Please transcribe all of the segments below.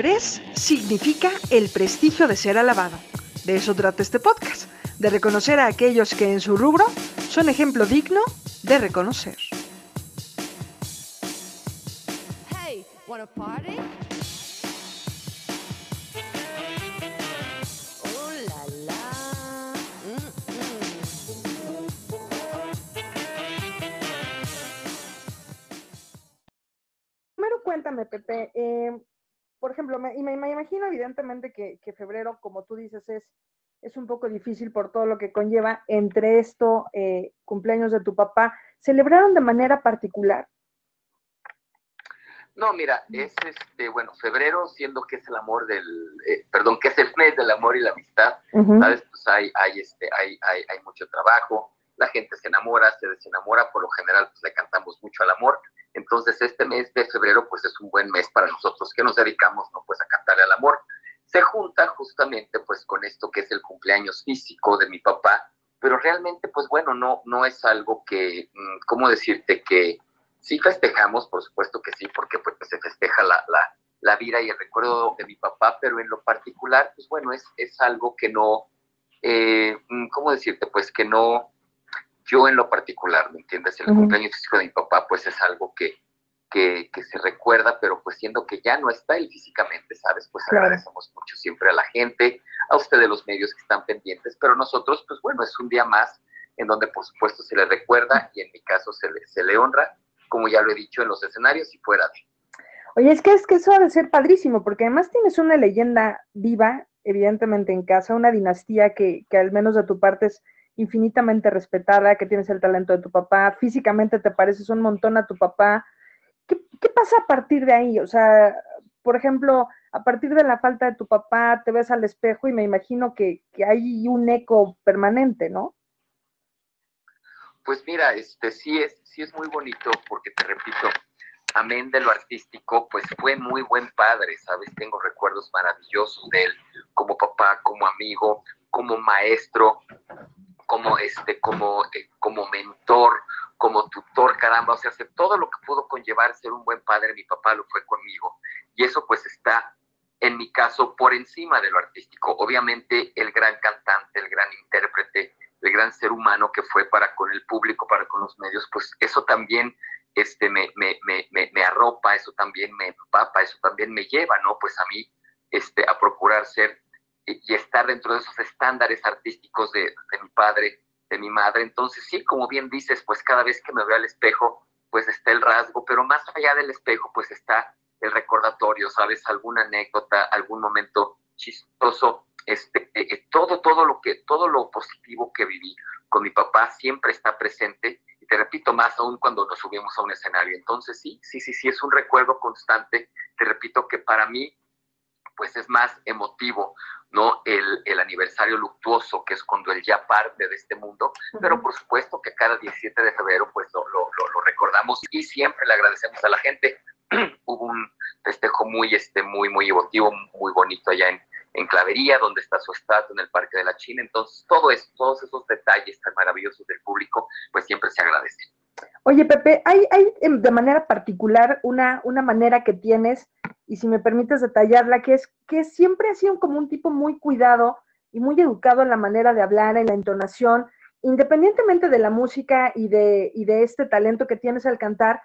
Significa el prestigio de ser alabado. De eso trata este podcast, de reconocer a aquellos que en su rubro son ejemplo digno de reconocer. Hey, wanna party? Oh la la. Mm-mm. Primero cuéntame, Pepe, eh, por ejemplo, me, y me, me imagino evidentemente que, que febrero, como tú dices, es, es un poco difícil por todo lo que conlleva. Entre esto, eh, cumpleaños de tu papá, ¿celebraron de manera particular? No, mira, es este, bueno, febrero, siendo que es el amor del, eh, perdón, que es el mes del amor y la amistad. ¿sabes? Pues hay, hay, este, hay, hay, hay mucho trabajo, la gente se enamora, se desenamora, por lo general, pues le cantamos mucho al amor. Entonces, este mes de febrero, pues es un buen mes para nosotros que nos dedicamos, ¿no? Pues a cantarle al amor. Se junta justamente, pues, con esto que es el cumpleaños físico de mi papá, pero realmente, pues bueno, no, no es algo que, mm, ¿cómo decirte? Que sí festejamos, por supuesto que sí, porque pues se festeja la, la, la vida y el recuerdo de mi papá, pero en lo particular, pues bueno, es, es algo que no, eh, mm, ¿cómo decirte? Pues que no, yo en lo particular, ¿me entiendes? El cumpleaños físico de mi papá, pues es algo que, que, que se recuerda, pero pues siendo que ya no está él físicamente, ¿sabes? Pues Claro. agradecemos mucho siempre a la gente, a ustedes los medios que están pendientes, pero nosotros, pues bueno, es un día más en donde por supuesto se le recuerda y en mi caso se le, se le honra, como ya lo he dicho en los escenarios y fuera de. Oye, es que es que eso ha de ser padrísimo, porque además tienes una leyenda viva, evidentemente en casa, una dinastía que, que al menos de tu parte es infinitamente respetada, que tienes el talento de tu papá, físicamente te pareces un montón a tu papá. ¿Qué, qué pasa a partir de ahí? O sea, por ejemplo, a partir de la falta de tu papá, te ves al espejo y me imagino que, que hay un eco permanente, ¿no? Pues mira, este sí es, sí es muy bonito porque te repito, amén de lo artístico, pues fue muy buen padre, ¿sabes? Tengo recuerdos maravillosos de él como papá, como amigo, como maestro, como este, como, eh, como mentor, como tutor, caramba, o sea, hace todo lo que pudo conllevar ser un buen padre, mi papá lo fue conmigo. Y eso pues está, en mi caso, por encima de lo artístico. Obviamente el gran cantante, el gran intérprete, el gran ser humano que fue para con el público, para con los medios, pues eso también este, me, me, me, me, arropa, eso también me empapa, eso también me lleva, ¿no? Pues a mí este, a procurar ser y, estar dentro de esos estándares artísticos de, de mi padre, de mi madre. Entonces, sí, como bien dices, pues cada vez que me veo al espejo, pues está el rasgo, pero más allá del espejo, pues está el recordatorio, ¿sabes? Alguna anécdota, algún momento chistoso, este, eh, eh, todo, todo lo que, todo lo positivo que viví con mi papá siempre está presente y te repito más aún cuando nos subimos a un escenario. Entonces sí, sí, sí, sí, es un recuerdo constante. Te repito que para mí, pues es más emotivo, ¿no? El, el aniversario luctuoso, que es cuando él ya parte de este mundo, pero por supuesto que cada 17 de febrero, pues lo, lo, recordamos y siempre le agradecemos a la gente. Hubo un festejo muy, este, muy, muy emotivo, muy bonito allá en, en Clavería, donde está su estatua en el Parque de la China. Entonces, todo eso, todos esos detalles tan maravillosos del público, pues siempre se agradecen. Oye, Pepe, hay, hay de manera particular una, una manera que tienes, y si me permites detallarla, que es que siempre has sido como un tipo muy cuidado y muy educado en la manera de hablar, en la entonación, independientemente de la música y de, y de este talento que tienes al cantar,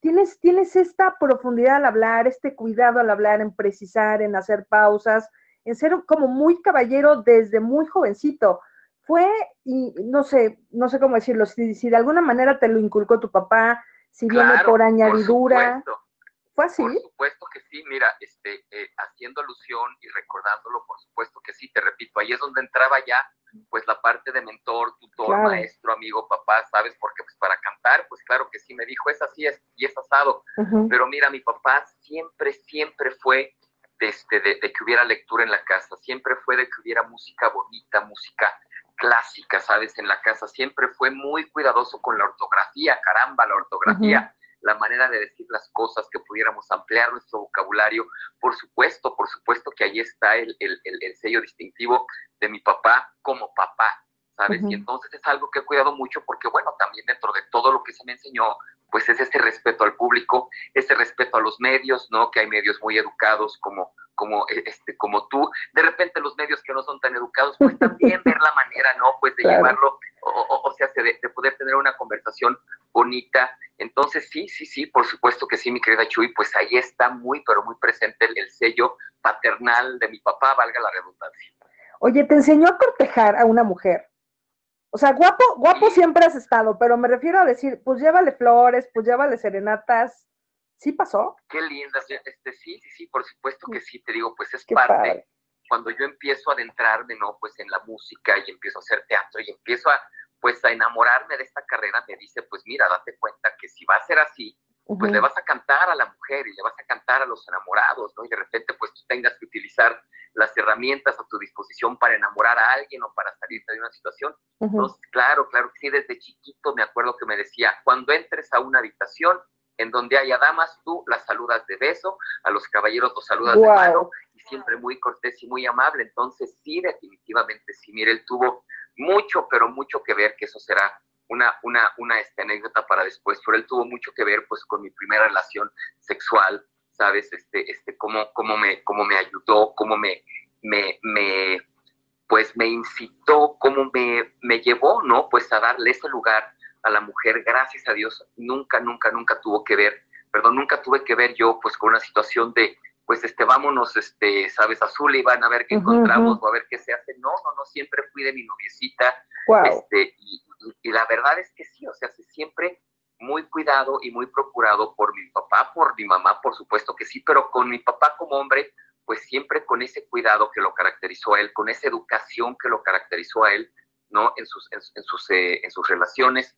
tienes, tienes esta profundidad al hablar, este cuidado al hablar, en precisar, en hacer pausas, en ser como muy caballero desde muy jovencito. Fue, y no sé, no sé cómo decirlo, si, si de alguna manera te lo inculcó tu papá, si viene por añadidura. ¿Fue así? Por supuesto que sí, mira, este, eh, haciendo alusión y recordándolo, por supuesto que sí, te repito, ahí es donde entraba ya, pues la parte de mentor, tutor, Claro. maestro, amigo, papá, ¿sabes? Porque pues para cantar, pues claro que sí, me dijo, es así es, y es asado, pero mira, mi papá siempre, siempre fue de, este, de, de que hubiera lectura en la casa, siempre fue de que hubiera música bonita, música clásica, ¿sabes? En la casa, siempre fue muy cuidadoso con la ortografía, caramba, la ortografía, la manera de decir las cosas, que pudiéramos ampliar nuestro vocabulario. Por supuesto, por supuesto que ahí está el, el, el, el sello distintivo de mi papá como papá, ¿sabes? Y entonces es algo que he cuidado mucho porque, bueno, también dentro de todo lo que se me enseñó, pues es ese respeto al público, ese respeto a los medios, ¿no? Que hay medios muy educados como, como, eh, este, como tú, de repente los medios que no son tan educados, pues también ver la manera, ¿no? Pues de Claro. llevarlo, o, o- o sea, de, de poder tener una conversación bonita. Entonces, sí, sí, sí, por supuesto que sí, mi querida Chuy, pues ahí está muy, pero muy presente el, el sello paternal de mi papá, valga la redundancia. Oye, ¿te enseñó a cortejar a una mujer? O sea, guapo, guapo Sí. siempre has estado, pero me refiero a decir, pues llévale flores, pues llévale serenatas. ¿Sí pasó? Qué lindas, este, sí, sí, sí, por supuesto que sí, te digo, pues es Qué parte. padre. cuando yo empiezo a adentrarme, ¿no? Pues en la música y empiezo a hacer teatro y empiezo a, pues a enamorarme de me dice, pues mira, date cuenta que si va a ser así, pues Ujú. le vas a cantar a la mujer y le vas a cantar a los enamorados, ¿no? Y de repente, pues tú tengas que utilizar las herramientas a tu disposición para enamorar a alguien o para salirte de una situación. Entonces, claro, claro que sí, desde chiquito me acuerdo que me decía, cuando entres a una habitación en donde haya damas, tú las saludas de beso, a los caballeros los saludas de Guau. mano, y siempre muy cortés y muy amable. Entonces, sí, definitivamente, sí, mire, él tuvo mucho, pero mucho que ver, que eso será una, una, una este, anécdota para después, pero él tuvo mucho que ver, pues, con mi primera relación sexual, ¿sabes? Este, este, cómo, cómo me, cómo me ayudó, cómo me, me, me, pues, me incitó, cómo me, me llevó, ¿no? Pues, a darle ese lugar a la mujer, gracias a Dios, nunca, nunca, nunca tuvo que ver, perdón, nunca tuve que ver yo, pues, con una situación de, pues, este, vámonos, este, sabes, a Sullivan a ver qué encontramos o a ver qué se hace. No, no, no, siempre fui de mi noviecita, este, y, y- la verdad es que sí, o sea, siempre muy cuidado y muy procurado por mi papá, por mi mamá, por supuesto que sí, pero con mi papá como hombre, pues siempre con ese cuidado que lo caracterizó a él, con esa educación que lo caracterizó a él, ¿no? En sus, en, en sus, eh, en sus relaciones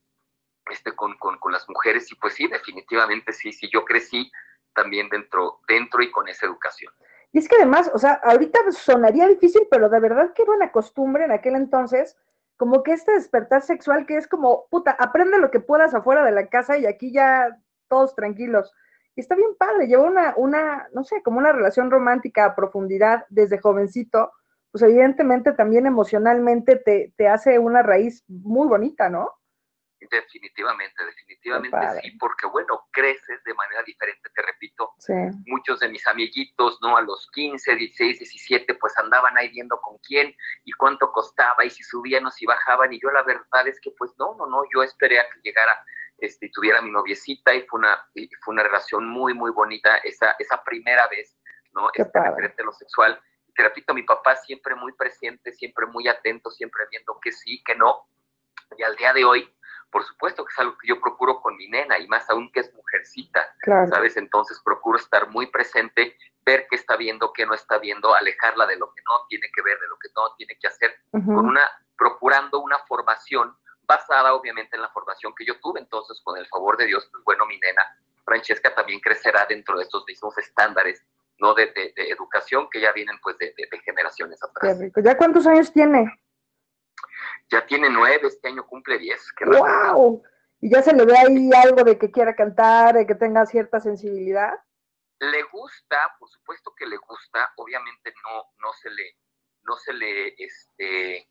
este, con, con, con las mujeres, y pues sí, definitivamente sí, sí, yo crecí también dentro, dentro y con esa educación. Y es que además, o sea, ahorita sonaría difícil, pero de verdad que era una costumbre en aquel entonces, como que este despertar sexual que es como, puta, aprende lo que puedas afuera de la casa y aquí ya todos tranquilos. Y está bien padre, lleva una, una, no sé, como una relación romántica a profundidad desde jovencito, pues evidentemente también emocionalmente te, te hace una raíz muy bonita, ¿no? Definitivamente, definitivamente sí, porque bueno, creces de manera diferente, te repito, Sí. muchos de mis amiguitos, ¿no? A los 15, 16, 17, pues andaban ahí viendo con quién y cuánto costaba y si subían o si bajaban y yo la verdad es que pues no, no, no, yo esperé a que llegara este, y tuviera mi noviecita y fue una, y fue una relación muy, muy bonita esa, esa primera vez, ¿no? Qué Este, referente a lo sexual. Y te repito, mi papá siempre muy presente, siempre muy atento, siempre viendo que sí, que no. Y al día de hoy, por supuesto que es algo que yo procuro con mi nena y más aún que es mujercita. Claro. ¿sabes? Entonces procuro estar muy presente, ver qué está viendo, qué no está viendo, alejarla de lo que no tiene que ver, de lo que no tiene que hacer, con una, procurando una formación basada obviamente en la formación que yo tuve. Entonces, con el favor de Dios, pues bueno, mi nena Francesca también crecerá dentro de estos mismos estándares, ¿no? De, de- de educación que ya vienen pues de, de- generaciones Qué atrás. rico. ¿Ya cuántos años tiene? Ya tiene nueve, este año cumple diez. ¡Wow! Y ya se le ve ahí algo de que quiera cantar, de que tenga cierta sensibilidad. le gusta, por supuesto que le gusta, obviamente no, no se le, no se le, este,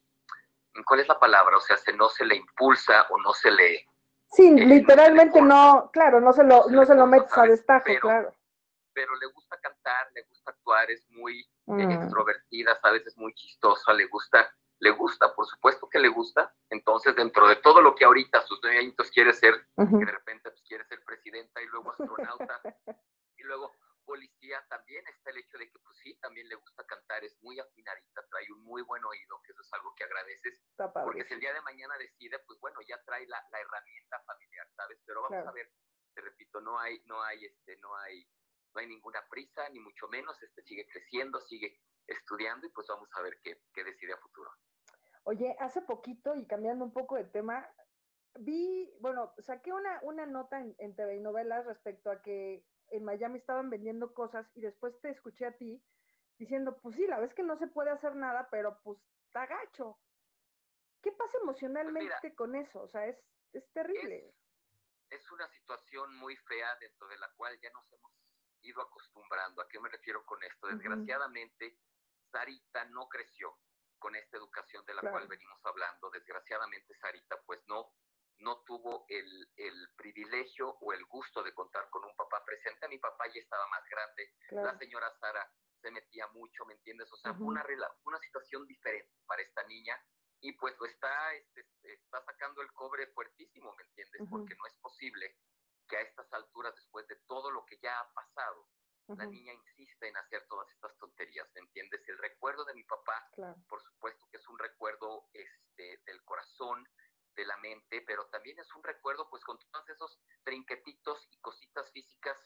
¿cuál es la palabra? O sea, se, no se le impulsa o no se le, Sí, Eh, literalmente no claro, no se lo, no se no le se lo metes a destajo, Pero- claro. pero le gusta cantar, le gusta actuar, es muy eh, Mm, extrovertida, sabes, es muy chistosa, le gusta, le gusta, por supuesto que le gusta. Entonces, dentro de todo lo que ahorita sus nueve añitos quiere ser, que de repente pues, quiere ser presidenta y luego astronauta y luego policía, también está el hecho de que pues sí, también le gusta cantar, es muy afinadita, trae un muy buen oído, que eso es algo que agradeces, porque si el día de mañana decide, pues bueno, ya trae la, la herramienta familiar, ¿sabes? Pero vamos Claro. a ver, te repito, no hay, no hay, este, no hay, no hay ninguna prisa, ni mucho menos, este sigue creciendo, sigue estudiando y pues vamos a ver qué, qué decide a futuro. Oye, hace poquito y cambiando un poco de tema, vi, bueno, saqué una, una nota en, en TV y novelas respecto a que en Miami estaban vendiendo cosas y después te escuché a ti diciendo, pues sí, la vez que no se puede hacer nada, pero pues está gacho. ¿Qué pasa emocionalmente con eso? O sea, es, es terrible. es una situación muy fea dentro de la cual ya nos hemos ido acostumbrando. ¿A qué me refiero con esto? Desgraciadamente, Sarita no creció con esta educación de la Claro. cual venimos hablando. Desgraciadamente, Sarita pues no, no tuvo el, el privilegio o el gusto de contar con un papá presente. Mi papá ya estaba más grande. Claro. La señora Sara se metía mucho, ¿me entiendes? O sea, fue una, una situación diferente para esta niña y pues lo está, este, está sacando el cobre fuertísimo, ¿me entiendes? Porque no es posible que a estas alturas, después de todo lo que ya ha pasado, la niña insiste en hacer todas estas tonterías, ¿me entiendes? El recuerdo de mi papá Claro. por supuesto que es un recuerdo este, del corazón, de la mente, pero también es un recuerdo pues con todos esos trinquetitos y cositas físicas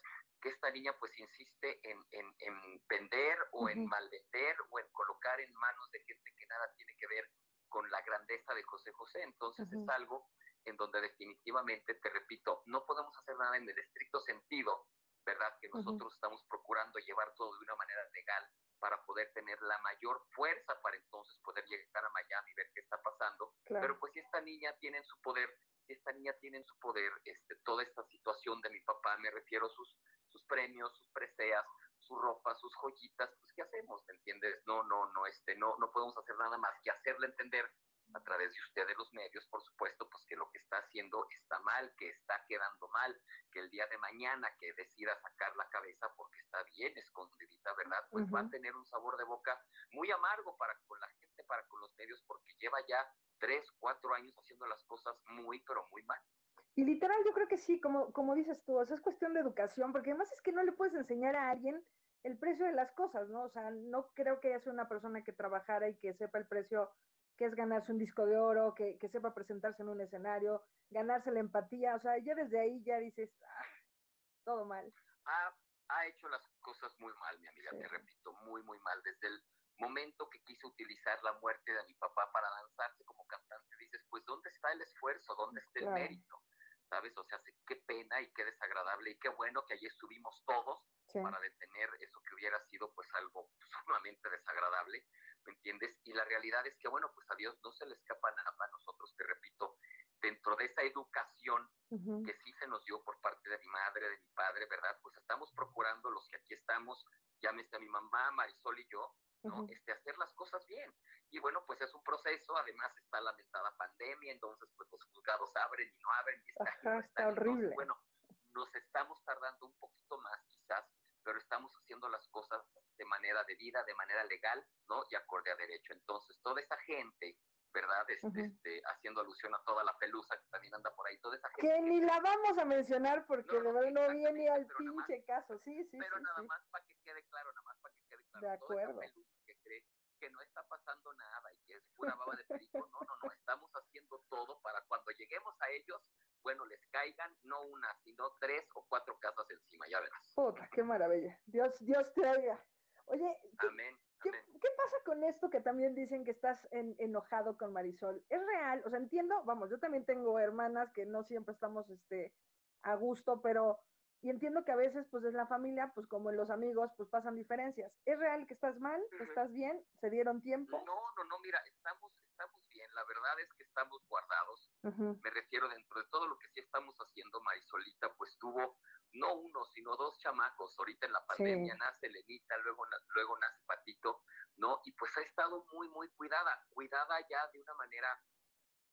que esta niña pues insiste en, en, en vender o en malvender o en colocar en manos de gente que nada tiene que ver con la grandeza de José José. Entonces es algo en donde definitivamente, te repito, no podemos hacer nada en el estricto sentido, ¿verdad? Que nosotros estamos procurando llevar todo de una manera legal para poder tener la mayor fuerza para entonces poder llegar a Miami y ver qué está pasando. Claro. Pero pues si esta niña tiene en su poder, si esta niña tiene en su poder este, toda esta situación de mi papá, me refiero a sus, sus premios, sus preseas, su ropa, sus joyitas, pues ¿qué hacemos? ¿Me entiendes? No, no, no, este, no, no podemos hacer nada más que hacerle entender a través de ustedes los medios, por supuesto, pues que lo que está haciendo está mal, que está quedando mal, que el día de mañana que decida sacar la cabeza porque está bien escondidita, ¿verdad? Pues va a tener un sabor de boca muy amargo para con la gente, para con los medios, porque lleva ya tres, cuatro años haciendo las cosas muy, pero muy mal. Y literal, yo creo que sí, como, como dices tú, o sea, es cuestión de educación, porque además es que no le puedes enseñar a alguien el precio de las cosas, ¿no? O sea, no creo que ella sea una persona que trabajara y que sepa el precio que es ganarse un disco de oro, que, que sepa presentarse en un escenario, ganarse la empatía, o sea, ya desde ahí ya dices, ah, todo mal. ha, ha hecho las cosas muy mal, mi amiga, Sí. te repito, muy, muy mal. Desde el momento que quiso utilizar la muerte de mi papá para lanzarse como cantante, dices, pues, ¿dónde está el esfuerzo? ¿Dónde está el Claro. mérito? ¿Sabes? O sea, qué pena y qué desagradable y qué bueno que allí estuvimos todos Sí. para detener eso que hubiera sido pues algo sumamente desagradable, ¿me entiendes? Y la realidad es que, bueno, pues a Dios no se le escapa nada a nosotros, te repito, dentro de esa educación Ujú. que sí se nos dio por parte de mi madre, de mi padre, ¿verdad? Pues estamos procurando los que aquí estamos, llámese a mi mamá, Marisol y yo, ¿no? Ujú. Este, hacer las cosas bien. Y bueno, pues es un proceso, además está la lamentada pandemia, entonces pues los juzgados abren y no abren y están y Ajá, no está. Entonces, horrible. bueno, nos estamos tardando un poquito más quizás, pero estamos haciendo las cosas de manera debida, de manera legal, ¿no? Y acorde a derecho. Entonces, toda esa gente, ¿verdad? Este, este, haciendo alusión a toda la pelusa que también anda por ahí, toda esa gente. Que ni la vamos a mencionar porque No, de verdad no viene al más- pinche caso, sí, sí, pero sí, nada sí. más para que quede claro, nada más para que quede claro. De Toda esa acuerdo. pelusa que cree que no está pasando nada y que es pura baba de perico, no, no, no, estamos haciendo todo para cuando lleguemos a ellos, bueno, les caigan no una, sino tres o cuatro casas encima, ya verás. Puta, qué maravilla. Dios, Dios te oiga. Oye, ¿qué, Amén, qué, amén. qué pasa con esto que también dicen que estás en- enojado con Marisol? ¿Es real? O sea, entiendo, vamos, yo también tengo hermanas que no siempre estamos este, a gusto, pero, y entiendo que a veces, pues en la familia, pues como en los amigos, pues pasan diferencias. ¿Es real que estás mal? ¿Estás bien? ¿Se dieron tiempo? No, no, no, mira, estamos, la verdad es que estamos guardados, me refiero dentro de todo lo que sí estamos haciendo, Marisolita, pues tuvo no uno, sino dos chamacos. Ahorita en la pandemia nace Lenita, luego, luego nace Patito, ¿no? Y pues ha estado muy, muy cuidada, cuidada ya de una manera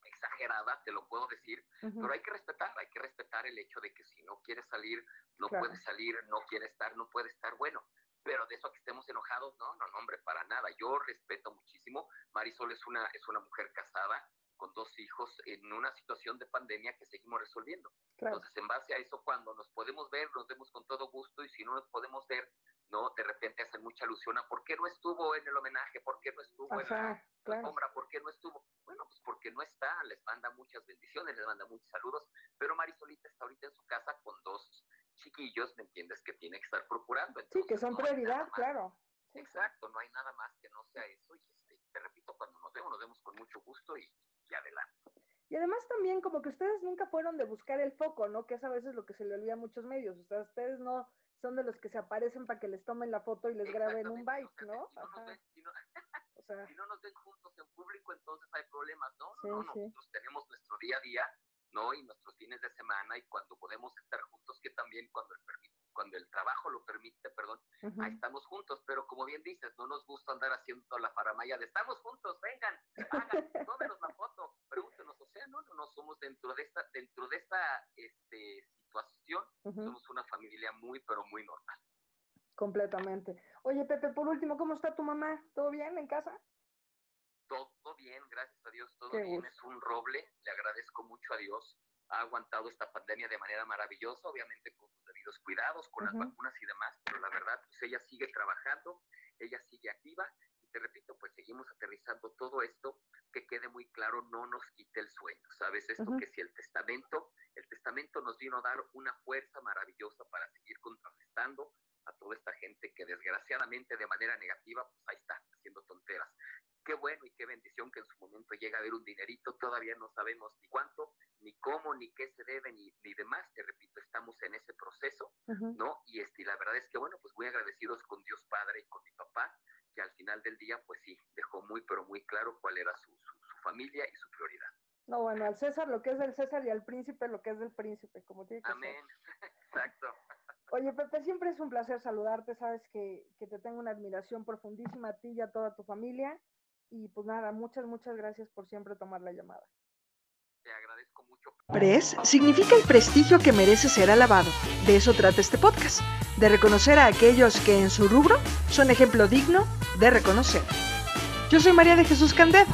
exagerada, te lo puedo decir, pero hay que respetar, hay que respetar el hecho de que si no quiere salir, no Claro. puede salir, no quiere estar, no puede estar, bueno, pero de eso a que estemos enojados, no, no, no, hombre, para nada. Yo respeto muchísimo. Marisol es una, es una mujer casada con dos hijos en una situación de pandemia que seguimos resolviendo. Claro. Entonces, en base a eso, cuando nos podemos ver, nos vemos con todo gusto y si no nos podemos ver, no, de repente hacen mucha alusión a por qué no estuvo en el homenaje, por qué no estuvo en la Ajá, claro. alfombra, por qué no estuvo. Bueno, pues porque no está, les manda muchas bendiciones, les manda muchos saludos, pero Marisolita está ahorita en su casa con dos chiquillos, ¿me entiendes? Que tiene que estar procurando. Sí, que Entonces, son no prioridad, claro. Sí. Exacto, no hay nada más que no sea eso y este, te repito, cuando nos vemos, nos vemos con mucho gusto y, y adelante. Y además también como que ustedes nunca fueron de buscar el foco, ¿no? Que es a veces lo que se le olvida a muchos medios. O sea, ustedes no son de los que se aparecen para que les tomen la foto y les graben un bike, ¿no? Si no, nos ven, si no- O sea, si no nos ven juntos en público, entonces hay problemas, ¿no? Sí, no, no, sí. nosotros tenemos nuestro día a día, ¿no? Y nuestros fines de semana y cuando podemos estar juntos, que también cuando el, cuando el trabajo lo permite, perdón, ujú. ahí estamos juntos, pero como bien dices, no nos gusta andar haciendo la faramaya de estamos juntos, vengan, hagan, tómenos la foto, pregúntenos, o sea, no, no, no somos dentro de esta, dentro de esta este, situación, somos una familia muy, pero muy normal. Completamente. Oye, Pepe, por último, ¿cómo está tu mamá? ¿Todo bien en casa? Bien, gracias a Dios, todo Qué bien. gusto. Es un roble, le agradezco mucho a Dios. Ha aguantado esta pandemia de manera maravillosa, obviamente con sus debidos cuidados, con las vacunas y demás, pero la verdad, pues ella sigue trabajando, ella sigue activa y te repito, pues seguimos aterrizando todo esto, que quede muy claro, no nos quite el sueño, ¿sabes? Esto que si el testamento, el testamento nos vino a dar una fuerza maravillosa para seguir contrarrestando a toda esta gente que desgraciadamente de manera negativa, pues ahí está, haciendo tonteras. Qué bueno y qué bendición que en su momento llega a haber un dinerito, todavía no sabemos ni cuánto, ni cómo, ni qué se debe, ni, ni demás, te repito, estamos en ese proceso. ¿no? Y, este, la verdad es que, bueno, pues muy agradecidos con Dios Padre y con mi papá, que al final del día, pues sí, dejó muy, pero muy claro cuál era su, su, su familia y su prioridad. No, bueno, al César lo que es del César y al príncipe lo que es del príncipe, como tiene que ser. Amén. Exacto. Oye, Pepe, siempre es un placer saludarte, sabes que, que te tengo una admiración profundísima a ti y a toda tu familia. Y pues nada, muchas, muchas gracias por siempre tomar la llamada. Te agradezco mucho. Pres significa el prestigio que merece ser alabado. De eso trata este podcast, de reconocer a aquellos que en su rubro son ejemplo digno de reconocer. Yo soy María de Jesús Candet.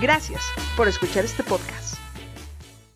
Gracias por escuchar este podcast.